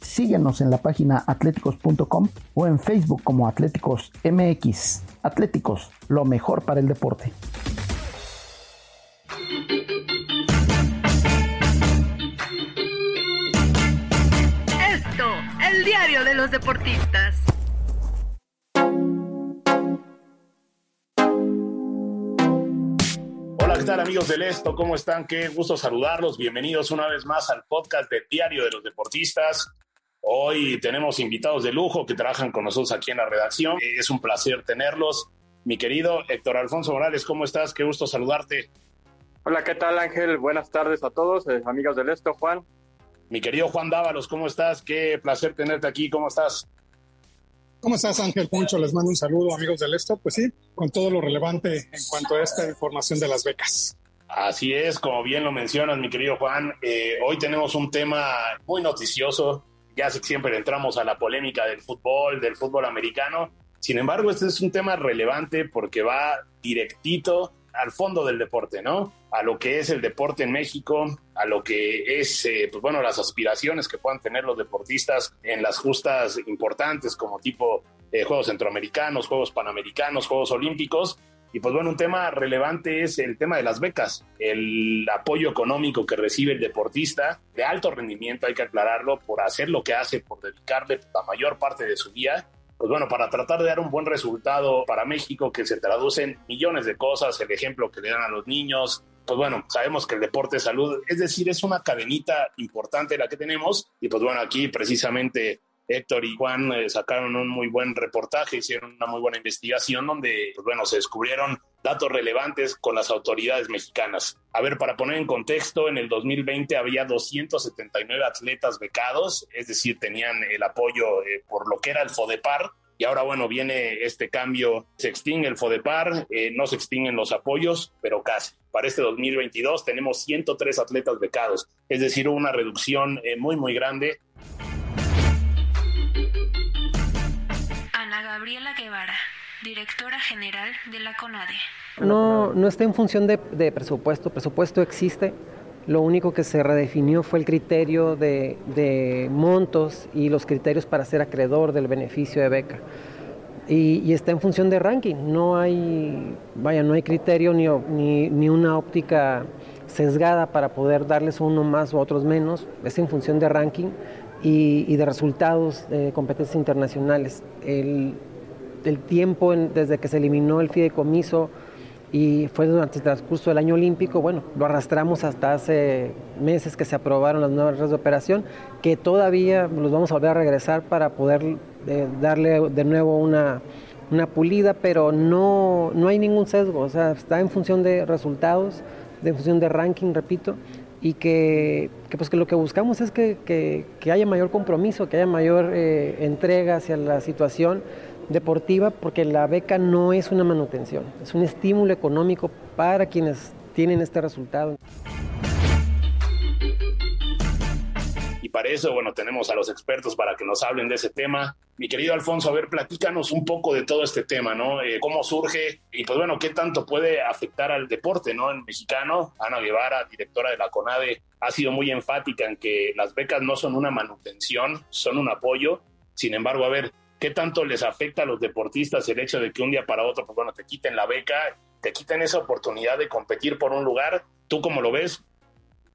Síguenos en la página atléticos.com o en Facebook como Atléticos MX. Atléticos, lo mejor para el deporte. Esto, el diario de los deportistas. Hola, ¿qué tal amigos del Esto? ¿Cómo están? Qué gusto saludarlos. Bienvenidos una vez más al podcast del Diario de los Deportistas. Hoy tenemos invitados de lujo que trabajan con nosotros aquí en la redacción. Es un placer tenerlos. Mi querido Héctor Alfonso Morales, ¿cómo estás? Qué gusto saludarte. Hola, ¿qué tal Ángel? Buenas tardes a todos, eh, amigos del Esto, Juan. Mi querido Juan Dávalos, ¿cómo estás? Qué placer tenerte aquí, ¿cómo estás? ¿Cómo estás, Ángel Poncho? Les mando un saludo, amigos del Esto. Pues sí, con todo lo relevante en cuanto a esta información de las becas. Así es, como bien lo mencionas, mi querido Juan. Eh, hoy tenemos un tema muy noticioso ya siempre entramos a la polémica del fútbol, del fútbol americano. Sin embargo, este es un tema relevante porque va directito al fondo del deporte, ¿no? A lo que es el deporte en México, a lo que es, eh, pues bueno, las aspiraciones que puedan tener los deportistas en las justas importantes como tipo eh, Juegos Centroamericanos, Juegos Panamericanos, Juegos Olímpicos, y pues bueno, un tema relevante es el tema de las becas, el apoyo económico que recibe el deportista de alto rendimiento, hay que aclararlo, por hacer lo que hace, por dedicarle la mayor parte de su día. Pues bueno, para tratar de dar un buen resultado para México que se traduce en millones de cosas, el ejemplo que le dan a los niños, pues bueno, sabemos que el deporte es salud, es decir, es una cadenita importante la que tenemos y pues bueno, aquí precisamente Héctor y Juan eh, sacaron un muy buen reportaje, hicieron una muy buena investigación donde, pues bueno, se descubrieron datos relevantes con las autoridades mexicanas. A ver, para poner en contexto, en el 2020 había 279 atletas becados, es decir, tenían el apoyo eh, por lo que era el FODEPAR, y ahora, bueno, viene este cambio, se extingue el FODEPAR, eh, no se extinguen los apoyos, pero casi. Para este 2022 tenemos 103 atletas becados, es decir, una reducción muy, muy grande. Gabriela Guevara, directora general de la CONADE. No, no está en función de, presupuesto, presupuesto existe. Lo único que se redefinió fue el criterio de, montos y los criterios para ser acreedor del beneficio de beca. Y, está en función de ranking. No hay, vaya, no hay criterio ni, ni, una óptica sesgada para poder darles uno más o otros menos. Es en función de ranking y, de resultados de competencias internacionales. El, tiempo desde que se eliminó el fideicomiso y fue durante el transcurso del año olímpico, bueno, lo arrastramos hasta hace meses que se aprobaron las nuevas reglas de operación, que todavía los vamos a volver a regresar para poder eh, darle de nuevo una, una pulida, pero no, no hay ningún sesgo, o sea, está en función de resultados, de función de ranking, repito, y que, pues que lo que buscamos es que, haya mayor compromiso, que haya mayor eh, entrega hacia la situación deportiva, porque la beca no es una manutención, es un estímulo económico para quienes tienen este resultado. Eso, bueno, tenemos a los expertos para que nos hablen de ese tema. Mi querido Alfonso, a ver, platícanos un poco de todo este tema, ¿no? Eh, ¿Cómo surge? Y pues bueno, ¿qué tanto puede afectar al deporte, ¿no? En mexicano, Ana Guevara, directora de la CONADE, ha sido muy enfática en que las becas no son una manutención, son un apoyo. Sin embargo, a ver, ¿qué tanto les afecta a los deportistas el hecho de que un día para otro, pues bueno, te quiten la beca, te quiten esa oportunidad de competir por un lugar? ¿Tú cómo lo ves?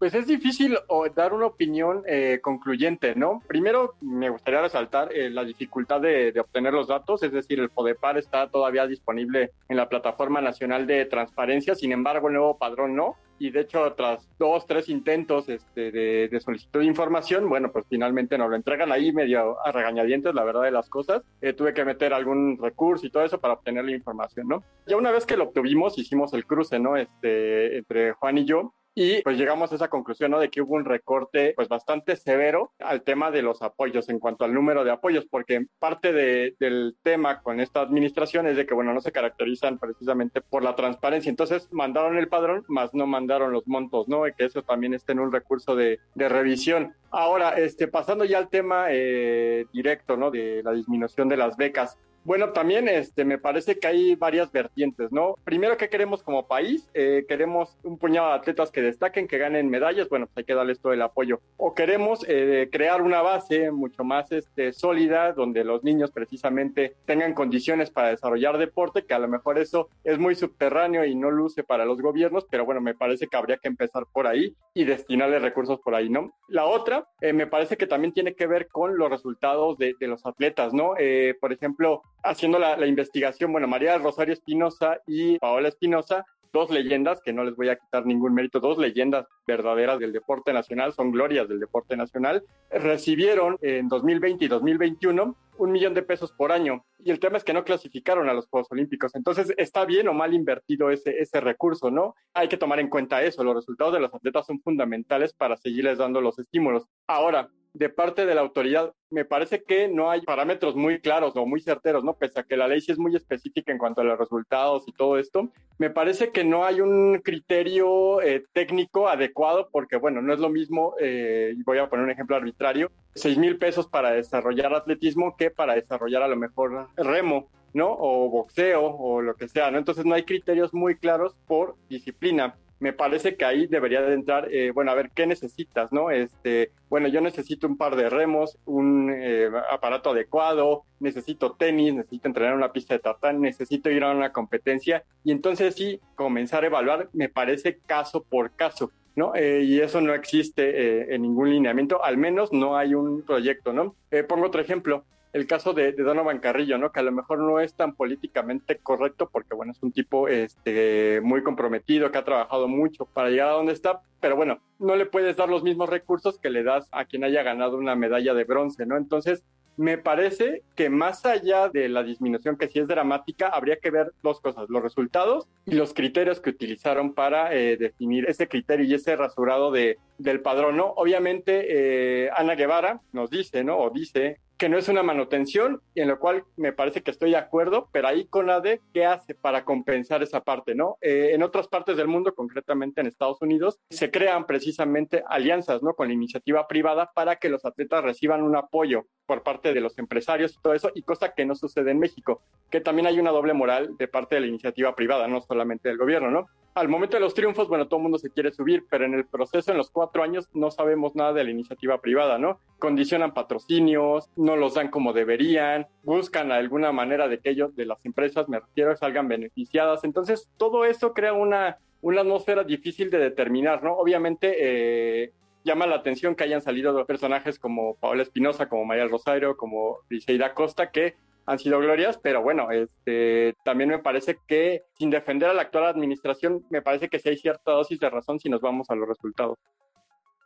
Pues es difícil dar una opinión eh, concluyente, ¿no? Primero, me gustaría resaltar eh, la dificultad de, obtener los datos, es decir, el PODEPAR está todavía disponible en la Plataforma Nacional de Transparencia, sin embargo, el nuevo padrón no. Y de hecho, tras dos, tres intentos este, de, solicitud de información, bueno, pues finalmente nos lo entregan ahí medio a regañadientes, la verdad de las cosas. Eh, tuve que meter algún recurso y todo eso para obtener la información, ¿no? Ya una vez que lo obtuvimos, hicimos el cruce, ¿no? Este, entre Juan y yo y pues llegamos a esa conclusión, ¿no? De que hubo un recorte pues bastante severo al tema de los apoyos en cuanto al número de apoyos, porque parte de, del tema con esta administración es de que, bueno, no se caracterizan precisamente por la transparencia. Entonces mandaron el padrón, más no mandaron los montos, ¿no? Y que eso también esté en un recurso de, de revisión. Ahora, este, pasando ya al tema eh, directo, ¿no? De la disminución de las becas. Bueno, también este, me parece que hay varias vertientes, ¿no? Primero, ¿qué queremos como país? Eh, queremos un puñado de atletas que destaquen, que ganen medallas, bueno, pues hay que darles todo el apoyo. O queremos eh, crear una base mucho más este, sólida, donde los niños precisamente tengan condiciones para desarrollar deporte, que a lo mejor eso es muy subterráneo y no luce para los gobiernos, pero bueno, me parece que habría que empezar por ahí y destinarle recursos por ahí, ¿no? La otra, eh, me parece que también tiene que ver con los resultados de, de los atletas, ¿no? por ejemplo, haciendo la, investigación, bueno, María Rosario Espinosa y Paola Espinosa, dos leyendas, que no les voy a quitar ningún mérito, dos leyendas verdaderas del deporte nacional, son glorias del deporte nacional, recibieron en 2020 y 2021 un millón de pesos por año. Y el tema es que no clasificaron a los Juegos Olímpicos. Entonces, ¿está bien o mal invertido ese, ese recurso, no? Hay que tomar en cuenta eso. Los resultados de los atletas son fundamentales para seguirles dando los estímulos. Ahora, de parte de la autoridad. Me parece que no hay parámetros muy claros o muy certeros, ¿no? Pese a que la ley sí es muy específica en cuanto a los resultados y todo esto, me parece que no hay un criterio eh, técnico adecuado porque, bueno, no es lo mismo, eh, voy a poner un ejemplo arbitrario, seis mil pesos para desarrollar atletismo que para desarrollar a lo mejor remo. ¿no? O boxeo o lo que sea, ¿no? Entonces no hay criterios muy claros por disciplina me parece que ahí debería de entrar, eh, bueno, a ver, ¿qué necesitas, no? Este, bueno, yo necesito un par de remos, un eh, aparato adecuado, necesito tenis, necesito entrenar una pista de tartán, necesito ir a una competencia y entonces sí, comenzar a evaluar, me parece caso por caso. ¿no? Eh, y eso no existe en ningún lineamiento, al menos no hay un proyecto, ¿no? pongo otro ejemplo, el caso de, Donovan Carrillo, ¿no? Que a lo mejor no es tan políticamente correcto porque, bueno, es un tipo este, muy comprometido, que ha trabajado mucho para llegar a donde está, pero bueno, no le puedes dar los mismos recursos que le das a quien haya ganado una medalla de bronce, ¿no? Entonces, me parece que más allá de la disminución que sí es dramática, habría que ver dos cosas, los resultados y los criterios que utilizaron para eh, definir ese criterio y ese rasurado de, del padrón, ¿no? Obviamente, eh, Ana Guevara nos dice, ¿no? O dice que no es una manutención, y en lo cual me parece que estoy de acuerdo, pero ahí CONADE, ¿qué hace para compensar esa parte, no? Eh, en otras partes del mundo, concretamente en Estados Unidos, se crean precisamente alianzas, ¿no? Con la iniciativa privada para que los atletas reciban un apoyo por parte de los empresarios y todo eso, y cosa que no sucede en México, que también hay una doble moral de parte de la iniciativa privada, no solamente del gobierno, ¿no? Al momento de los triunfos, bueno, todo el mundo se quiere subir, pero en el proceso, en los cuatro años, no sabemos nada de la iniciativa privada, ¿no? Condicionan patrocinios, no los dan como deberían, buscan alguna manera de que ellos, de las empresas, me refiero, salgan beneficiadas. Entonces, todo eso crea una, una atmósfera difícil de determinar, ¿no? Obviamente, eh, llama la atención que hayan salido personajes como Paola Espinosa, como María Rosario, como Briseida Costa, que han sido glorias, pero bueno, este, también me parece que sin defender a la actual administración, me parece que sí hay cierta dosis de razón si nos vamos a los resultados.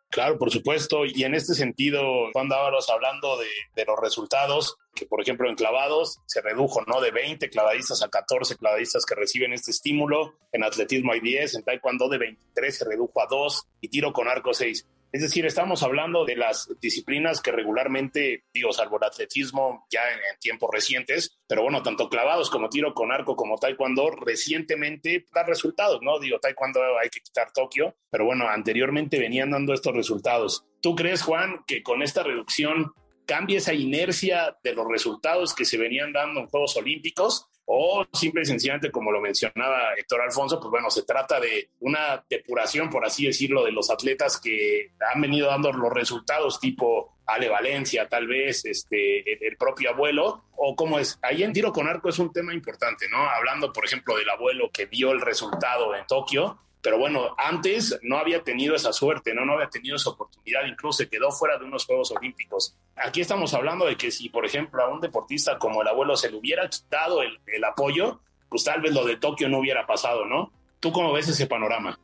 Claro, por supuesto. Y en este sentido, Juan Dávalos hablando de, los resultados, que por ejemplo en clavados se redujo, ¿no? De 20 clavadistas a 14 clavadistas que reciben este estímulo. En atletismo hay 10, en taekwondo de 23 se redujo a 2 y tiro con arco 6. Es decir, estamos hablando de las disciplinas que regularmente, digo, salvo el atletismo ya en, tiempos recientes, pero bueno, tanto clavados como tiro con arco como taekwondo, recientemente da resultados, ¿no? Digo, taekwondo hay que quitar Tokio, pero bueno, anteriormente venían dando estos resultados. ¿Tú crees, Juan, que con esta reducción cambia esa inercia de los resultados que se venían dando en Juegos Olímpicos? O simple y sencillamente, como lo mencionaba Héctor Alfonso, pues bueno, se trata de una depuración, por así decirlo, de los atletas que han venido dando los resultados tipo Ale Valencia, tal vez, este, el propio abuelo, o cómo es. Ahí en tiro con arco es un tema importante, ¿no? Hablando, por ejemplo, del abuelo que vio el resultado en Tokio, pero bueno, antes no había tenido esa suerte, ¿no? no había tenido esa oportunidad, incluso se quedó fuera de unos Juegos Olímpicos. Aquí estamos hablando de que si, por ejemplo, a un deportista como el abuelo se le hubiera quitado el, el apoyo, pues tal vez lo de Tokio no hubiera pasado, ¿no? ¿Tú cómo ves ese panorama?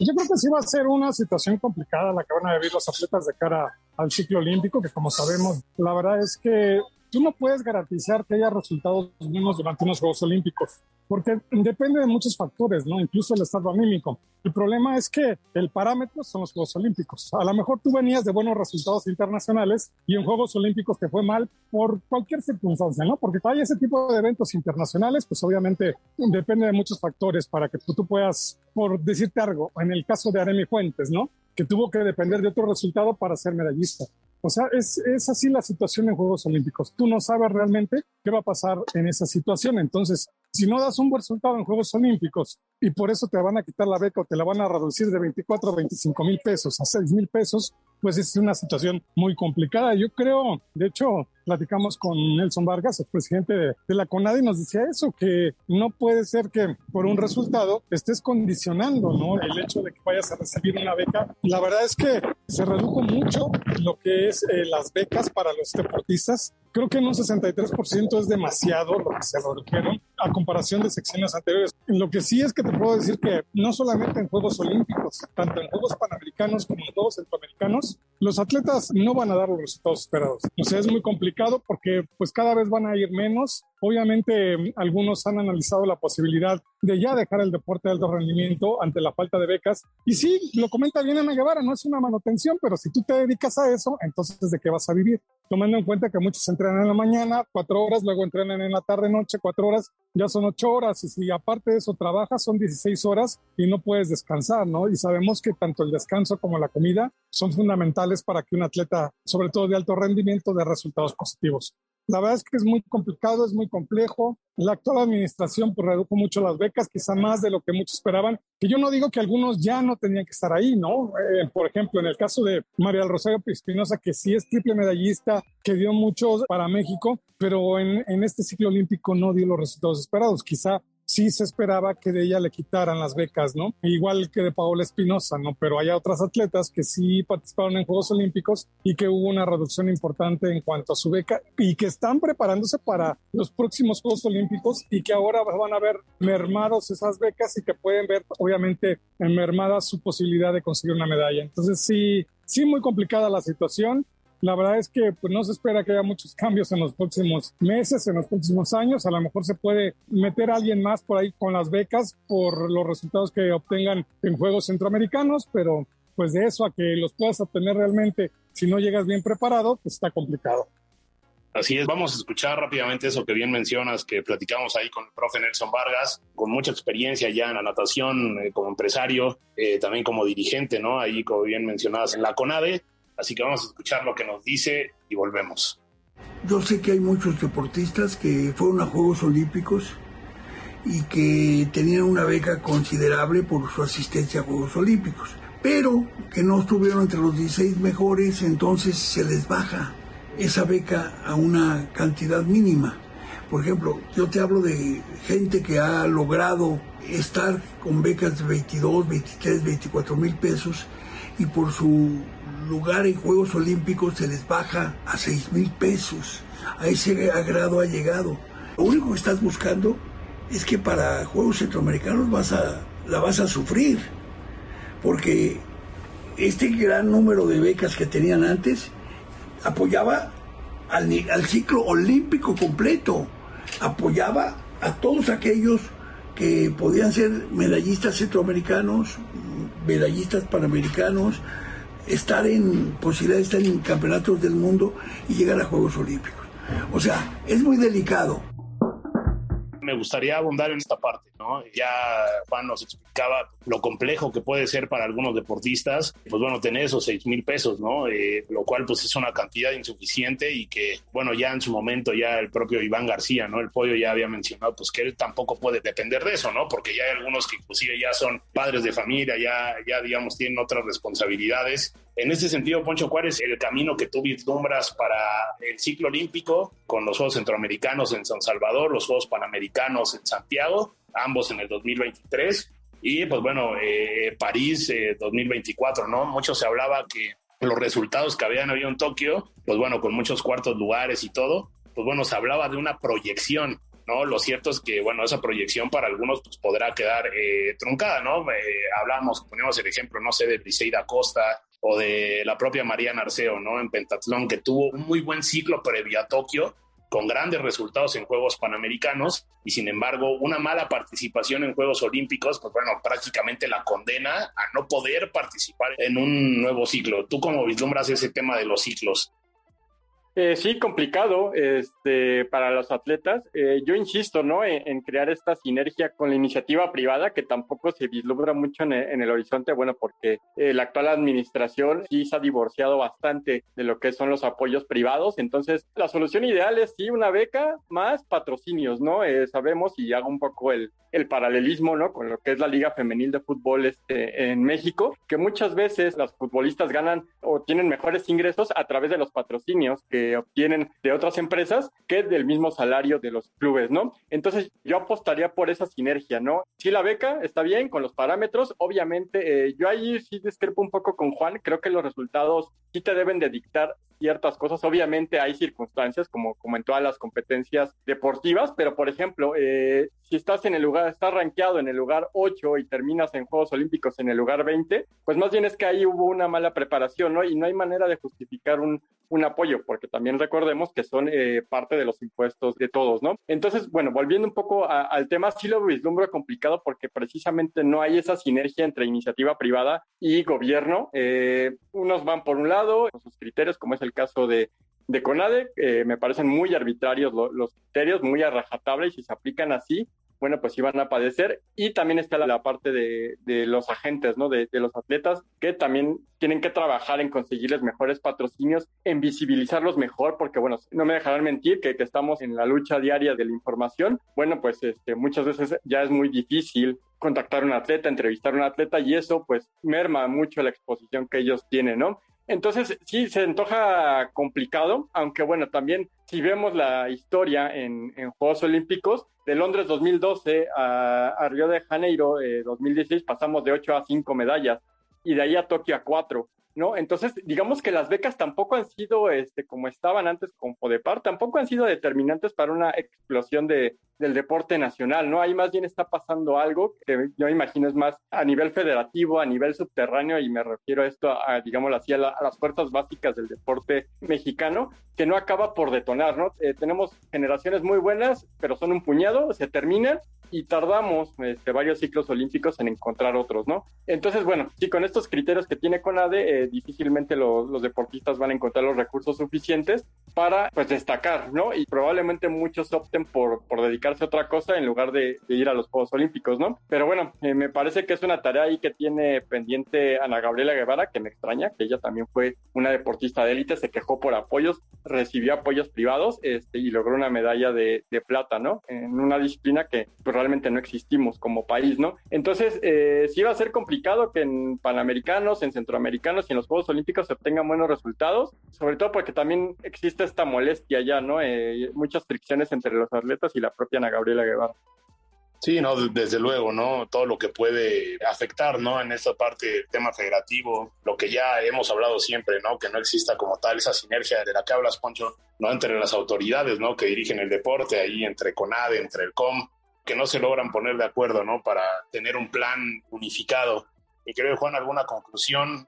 Yo creo que sí va a ser una situación complicada la que van a vivir los atletas de cara al ciclo olímpico, que como sabemos, la verdad es que tú no puedes garantizar que haya resultados buenos durante unos Juegos Olímpicos. Porque depende de muchos factores, ¿no? Incluso el estado anímico. El problema es que el parámetro son los Juegos Olímpicos. A lo mejor tú venías de buenos resultados internacionales y en Juegos Olímpicos te fue mal por cualquier circunstancia, ¿no? Porque hay ese tipo de eventos internacionales, pues obviamente depende de muchos factores para que tú puedas, por decirte algo, en el caso de Aremi Fuentes, ¿no? Que tuvo que depender de otro resultado para ser medallista. O sea, es, es así la situación en Juegos Olímpicos. Tú no sabes realmente qué va a pasar en esa situación. Entonces, si no das un buen resultado en Juegos Olímpicos y por eso te van a quitar la beca o te la van a reducir de 24 a 25 mil pesos a 6 mil pesos, pues es una situación muy complicada. Yo creo, de hecho, platicamos con Nelson Vargas, el presidente de, la CONADE, y nos decía eso, que no puede ser que por un resultado estés condicionando ¿no? el hecho de que vayas a recibir una beca. La verdad es que se redujo mucho lo que es eh, las becas para los deportistas. Creo que en un 63% es demasiado lo que se redujeron a comparación de secciones anteriores. Lo que sí es que te puedo decir que no solamente en Juegos Olímpicos, tanto en Juegos Panamericanos como en Juegos Centroamericanos, los atletas no van a dar los resultados esperados. O sea, es muy complicado porque pues cada vez van a ir menos. Obviamente algunos han analizado la posibilidad de ya dejar el deporte de alto rendimiento ante la falta de becas. Y sí, lo comenta bien Ana Guevara, no es una manutención, pero si tú te dedicas a eso, entonces ¿de qué vas a vivir? Tomando en cuenta que muchos entrenan en la mañana, cuatro horas, luego entrenan en la tarde, noche, cuatro horas, ya son ocho horas. Y si aparte de eso trabajas, son 16 horas y no puedes descansar, ¿no? Y sabemos que tanto el descanso como la comida son fundamentales para que un atleta, sobre todo de alto rendimiento, dé resultados positivos. La verdad es que es muy complicado, es muy complejo. La actual administración pues, redujo mucho las becas, quizá más de lo que muchos esperaban. Que yo no digo que algunos ya no tenían que estar ahí, ¿no? Eh, por ejemplo, en el caso de María del Rosario Espinosa, que sí es triple medallista, que dio mucho para México, pero en, en este ciclo olímpico no dio los resultados esperados. Quizá sí se esperaba que de ella le quitaran las becas, ¿no? Igual que de Paola Espinosa, ¿no? Pero hay otras atletas que sí participaron en Juegos Olímpicos y que hubo una reducción importante en cuanto a su beca y que están preparándose para los próximos Juegos Olímpicos y que ahora van a ver mermados esas becas y que pueden ver, obviamente, mermada su posibilidad de conseguir una medalla. Entonces sí, sí muy complicada la situación. La verdad es que pues, no se espera que haya muchos cambios en los próximos meses, en los próximos años. A lo mejor se puede meter alguien más por ahí con las becas por los resultados que obtengan en Juegos Centroamericanos, pero pues de eso a que los puedas obtener realmente si no llegas bien preparado, pues está complicado. Así es, vamos a escuchar rápidamente eso que bien mencionas, que platicamos ahí con el profe Nelson Vargas, con mucha experiencia ya en la natación, eh, como empresario, eh, también como dirigente, ¿no? Ahí, como bien mencionadas, en la CONADE. Así que vamos a escuchar lo que nos dice y volvemos. Yo sé que hay muchos deportistas que fueron a Juegos Olímpicos y que tenían una beca considerable por su asistencia a Juegos Olímpicos, pero que no estuvieron entre los 16 mejores, entonces se les baja esa beca a una cantidad mínima. Por ejemplo, yo te hablo de gente que ha logrado estar con becas de 22, 23, 24 mil pesos y por su lugar en Juegos Olímpicos se les baja a 6 mil pesos. A ese grado ha llegado. Lo único que estás buscando es que para Juegos Centroamericanos vas a, la vas a sufrir, porque este gran número de becas que tenían antes apoyaba al, al ciclo olímpico completo, apoyaba a todos aquellos que podían ser medallistas centroamericanos, medallistas panamericanos, estar en posibilidad de estar en campeonatos del mundo y llegar a Juegos Olímpicos. O sea, es muy delicado. Me gustaría abundar en esta parte, ¿no? Ya Juan nos explicaba lo complejo que puede ser para algunos deportistas, pues bueno, tener esos seis mil pesos, ¿no? Eh, lo cual pues es una cantidad insuficiente y que, bueno, ya en su momento ya el propio Iván García, ¿no? El pollo ya había mencionado, pues que él tampoco puede depender de eso, ¿no? Porque ya hay algunos que inclusive ya son padres de familia, ya, ya digamos, tienen otras responsabilidades. En ese sentido, Poncho, ¿cuál es el camino que tú vislumbras para el ciclo olímpico con los Juegos Centroamericanos en San Salvador, los Juegos Panamericanos en Santiago, ambos en el 2023? Y pues bueno, eh, París 2024, eh, ¿no? Mucho se hablaba que los resultados que habían habido en Tokio, pues bueno, con muchos cuartos lugares y todo, pues bueno, se hablaba de una proyección, ¿no? Lo cierto es que, bueno, esa proyección para algunos pues podrá quedar eh, truncada, ¿no? hablamos, ponemos el ejemplo, no sé, de Briseida Costa o de la propia María Narceo, ¿no? En pentatlón, que tuvo un muy buen ciclo previo a Tokio, con grandes resultados en Juegos Panamericanos y sin embargo una mala participación en Juegos Olímpicos, pues bueno, prácticamente la condena a no poder participar en un nuevo ciclo. ¿Tú cómo vislumbras ese tema de los ciclos? Eh, sí, complicado este, para los atletas. Eh, yo insisto, ¿no? En, crear esta sinergia con la iniciativa privada que tampoco se vislumbra mucho en el, horizonte, bueno, porque eh, la actual administración sí se ha divorciado bastante de lo que son los apoyos privados. Entonces, la solución ideal es sí una beca más patrocinios, ¿no? sabemos y hago un poco el, el paralelismo, ¿no? Con lo que es la Liga Femenil de Fútbol este, en México, que muchas veces las futbolistas ganan o tienen mejores ingresos a través de los patrocinios que obtienen de otras empresas que del mismo salario de los clubes, ¿no? Entonces yo apostaría por esa sinergia, ¿no? Si la beca está bien con los parámetros, obviamente eh, yo ahí sí discrepo un poco con Juan, creo que los resultados sí te deben de dictar ciertas cosas. Obviamente hay circunstancias como, como en todas las competencias deportivas, pero por ejemplo, eh, si estás en el lugar, estás rankeado en el lugar 8 y terminas en Juegos Olímpicos en el lugar 20, pues más bien es que ahí hubo una mala preparación, ¿no? Y no hay manera de justificar un, un apoyo, porque también recordemos que son eh, parte de los impuestos de todos, ¿no? Entonces, bueno, volviendo un poco al tema, sí lo vislumbro complicado porque precisamente no hay esa sinergia entre iniciativa privada y gobierno. Eh, unos van por un lado, con sus criterios, como es el caso de, de CONADE, eh, me parecen muy arbitrarios los criterios, muy a rajatabla y si se aplican así, bueno, pues iban a padecer. Y también está la, parte de, los agentes, ¿no? De, los atletas, que también tienen que trabajar en conseguirles mejores patrocinios, en visibilizarlos mejor, porque, bueno, no me dejarán mentir que, que estamos en la lucha diaria de la información. Bueno, pues este, muchas veces ya es muy difícil contactar a un atleta, entrevistar a un atleta, y eso, pues, merma mucho la exposición que ellos tienen, ¿no? Entonces, sí, se antoja complicado, aunque bueno, también si vemos la historia en, Juegos Olímpicos, de Londres 2012 a, Río de Janeiro 2016 eh, pasamos de 8 a 5 medallas y de ahí a Tokio a 4. ¿No? Entonces, digamos que las becas tampoco han sido, este, como estaban antes con Podepar, tampoco han sido determinantes para una explosión de, del deporte nacional, ¿no? Ahí más bien está pasando algo que yo imagino es más a nivel federativo, a nivel subterráneo, y me refiero a esto, a, digamos a, las fuerzas básicas del deporte mexicano, que no acaba por detonar, ¿no? Eh, tenemos generaciones muy buenas, pero son un puñado, se terminan y tardamos este, varios ciclos olímpicos en encontrar otros, ¿no? Entonces, bueno, sí, con estos criterios que tiene CONADE, eh, difícilmente los deportistas van a encontrar los recursos suficientes para, pues, destacar, ¿no? Y probablemente muchos opten por, por dedicarse a otra cosa en lugar de, ir a los Juegos Olímpicos, ¿no? Pero bueno, eh, me parece que es una tarea ahí que tiene pendiente Ana Gabriela Guevara, que me extraña, que ella también fue una deportista de élite, se quejó por apoyos, recibió apoyos privados este, y logró una medalla de, de plata, ¿no? En una disciplina que, pues, realmente no existimos como país, ¿no? Entonces, eh, sí va a ser complicado que en Panamericanos, en Centroamericanos y en los Juegos Olímpicos se obtengan buenos resultados, sobre todo porque también existe esta molestia ya, ¿no? Eh, muchas fricciones entre los atletas y la propia Ana Gabriela Guevara. Sí, no, desde luego, ¿no? Todo lo que puede afectar, ¿no? En esta parte del tema federativo, lo que ya hemos hablado siempre, ¿no? Que no exista como tal esa sinergia de la que hablas, Poncho, ¿no? Entre las autoridades, ¿no? Que dirigen el deporte, ahí entre CONADE, entre el COM, que no se logran poner de acuerdo, ¿no? Para tener un plan unificado. Y creo, Juan, alguna conclusión.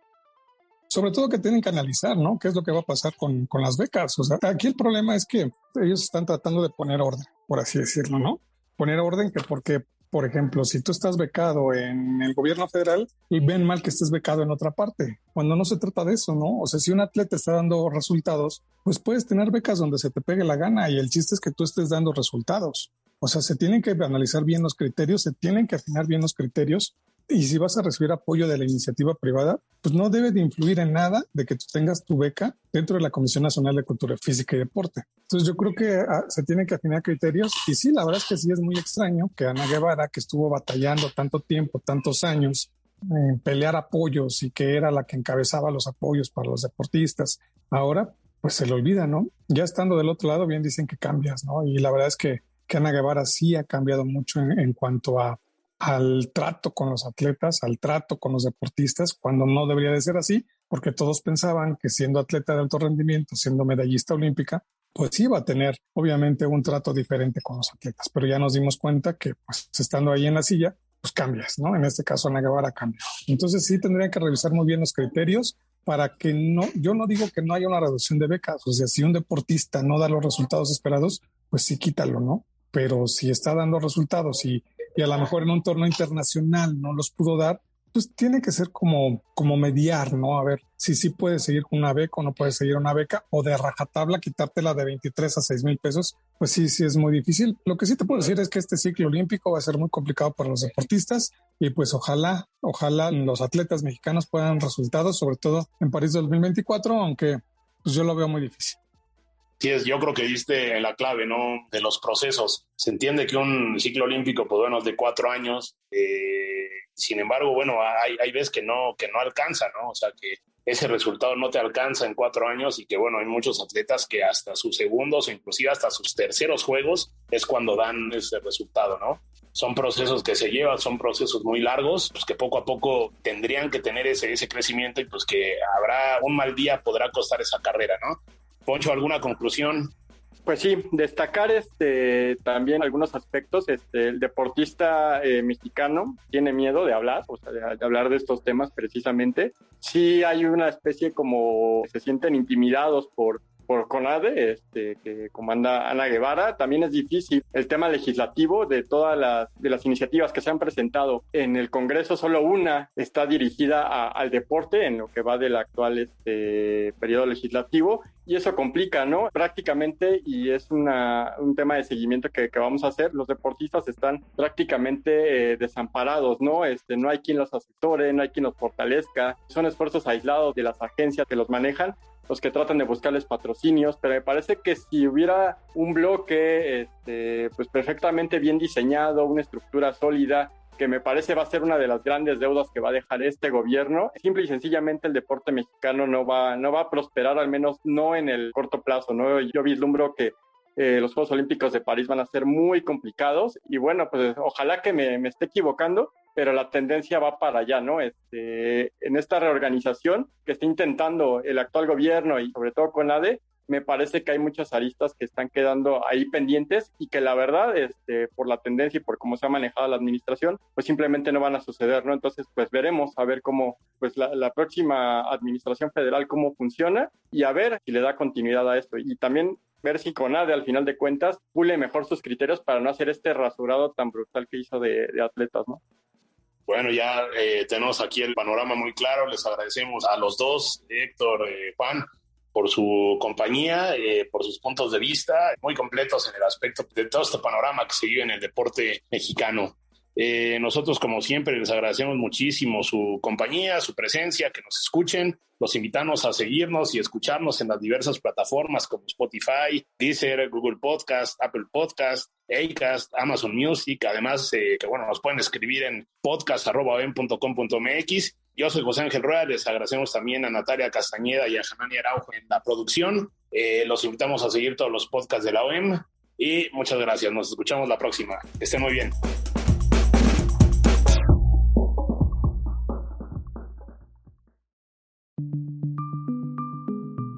Sobre todo que tienen que analizar, ¿no? ¿Qué es lo que va a pasar con, con las becas? O sea, aquí el problema es que ellos están tratando de poner orden, por así decirlo, ¿no? Poner orden que porque, por ejemplo, si tú estás becado en el gobierno federal, y ven mal que estés becado en otra parte, cuando no se trata de eso, ¿no? O sea, si un atleta está dando resultados, pues puedes tener becas donde se te pegue la gana y el chiste es que tú estés dando resultados. O sea, se tienen que analizar bien los criterios, se tienen que afinar bien los criterios y si vas a recibir apoyo de la iniciativa privada, pues no debe de influir en nada de que tú tengas tu beca dentro de la Comisión Nacional de Cultura Física y Deporte. Entonces yo creo que ah, se tienen que afinar criterios y sí, la verdad es que sí es muy extraño que Ana Guevara, que estuvo batallando tanto tiempo, tantos años, en pelear apoyos y que era la que encabezaba los apoyos para los deportistas, ahora pues se le olvida, ¿no? Ya estando del otro lado, bien dicen que cambias, ¿no? Y la verdad es que que Ana Guevara sí ha cambiado mucho en, cuanto a, al trato con los atletas, al trato con los deportistas, cuando no debería de ser así, porque todos pensaban que siendo atleta de alto rendimiento, siendo medallista olímpica, pues iba a tener obviamente un trato diferente con los atletas, pero ya nos dimos cuenta que pues estando ahí en la silla, pues cambias, ¿no? En este caso Ana Guevara cambia. Entonces sí tendrían que revisar muy bien los criterios, para que no, yo no digo que no haya una reducción de becas, o sea, si un deportista no da los resultados esperados, pues sí quítalo, ¿no? Pero si está dando resultados y, y a lo mejor en un torneo internacional no los pudo dar, pues tiene que ser como, como mediar, ¿no? A ver si sí puedes seguir con una beca o no puedes seguir una beca, o de rajatabla quitártela de 23 a 6 mil pesos, pues sí, sí es muy difícil. Lo que sí te puedo decir es que este ciclo olímpico va a ser muy complicado para los deportistas y pues ojalá, ojalá los atletas mexicanos puedan resultados, sobre todo en París 2024, aunque pues yo lo veo muy difícil. Sí, es, yo creo que diste la clave, ¿no? De los procesos. Se entiende que un ciclo olímpico, pues bueno, es de cuatro años. Eh, sin embargo, bueno, hay, hay veces que no, que no alcanza, ¿no? O sea, que ese resultado no te alcanza en cuatro años y que, bueno, hay muchos atletas que hasta sus segundos o inclusive hasta sus terceros juegos es cuando dan ese resultado, ¿no? Son procesos que se llevan, son procesos muy largos, pues que poco a poco tendrían que tener ese, ese crecimiento y pues que habrá un mal día podrá costar esa carrera, ¿no? Poncho, ¿alguna conclusión? Pues sí, destacar este también algunos aspectos. Este, el deportista eh, mexicano tiene miedo de hablar, o sea, de, de, hablar de estos temas precisamente. Sí hay una especie como se sienten intimidados por por CONADE, este, que comanda Ana Guevara. También es difícil el tema legislativo de todas las, de las iniciativas que se han presentado en el Congreso. Solo una está dirigida a, al deporte en lo que va del actual este, periodo legislativo y eso complica, ¿no? Prácticamente, y es una, un tema de seguimiento que, que, vamos a hacer, los deportistas están prácticamente eh, desamparados, ¿no? Este, no hay quien los asesore, no hay quien los fortalezca, son esfuerzos aislados de las agencias que los manejan los que tratan de buscarles patrocinios, pero me parece que si hubiera un bloque este, pues perfectamente bien diseñado, una estructura sólida, que me parece va a ser una de las grandes deudas que va a dejar este gobierno. Simple y sencillamente el deporte mexicano no va, no va a prosperar, al menos no en el corto plazo. ¿no? Yo vislumbro que eh, los Juegos Olímpicos de París van a ser muy complicados y bueno, pues ojalá que me, me esté equivocando, pero la tendencia va para allá, ¿no? Este, en esta reorganización que está intentando el actual gobierno y sobre todo con ADE, me parece que hay muchas aristas que están quedando ahí pendientes y que la verdad, este, por la tendencia y por cómo se ha manejado la administración, pues simplemente no van a suceder, ¿no? Entonces, pues veremos a ver cómo, pues la, la próxima administración federal cómo funciona y a ver si le da continuidad a esto. Y también ver si Conade al final de cuentas pule mejor sus criterios para no hacer este rasurado tan brutal que hizo de, de atletas, ¿no? Bueno, ya eh, tenemos aquí el panorama muy claro. Les agradecemos a los dos, Héctor, eh, Juan, por su compañía, eh, por sus puntos de vista, muy completos en el aspecto de todo este panorama que se vive en el deporte mexicano. Eh, nosotros, como siempre, les agradecemos muchísimo su compañía, su presencia, que nos escuchen. Los invitamos a seguirnos y escucharnos en las diversas plataformas como Spotify, Deezer, Google Podcast, Apple Podcast, Acast, Amazon Music. Además, eh, que bueno, nos pueden escribir en podcast.com.mx. Yo soy José Ángel Rueda. Les agradecemos también a Natalia Castañeda y a Janani Araujo en la producción. Eh, los invitamos a seguir todos los podcasts de la OEM. Y muchas gracias. Nos escuchamos la próxima. Que estén muy bien.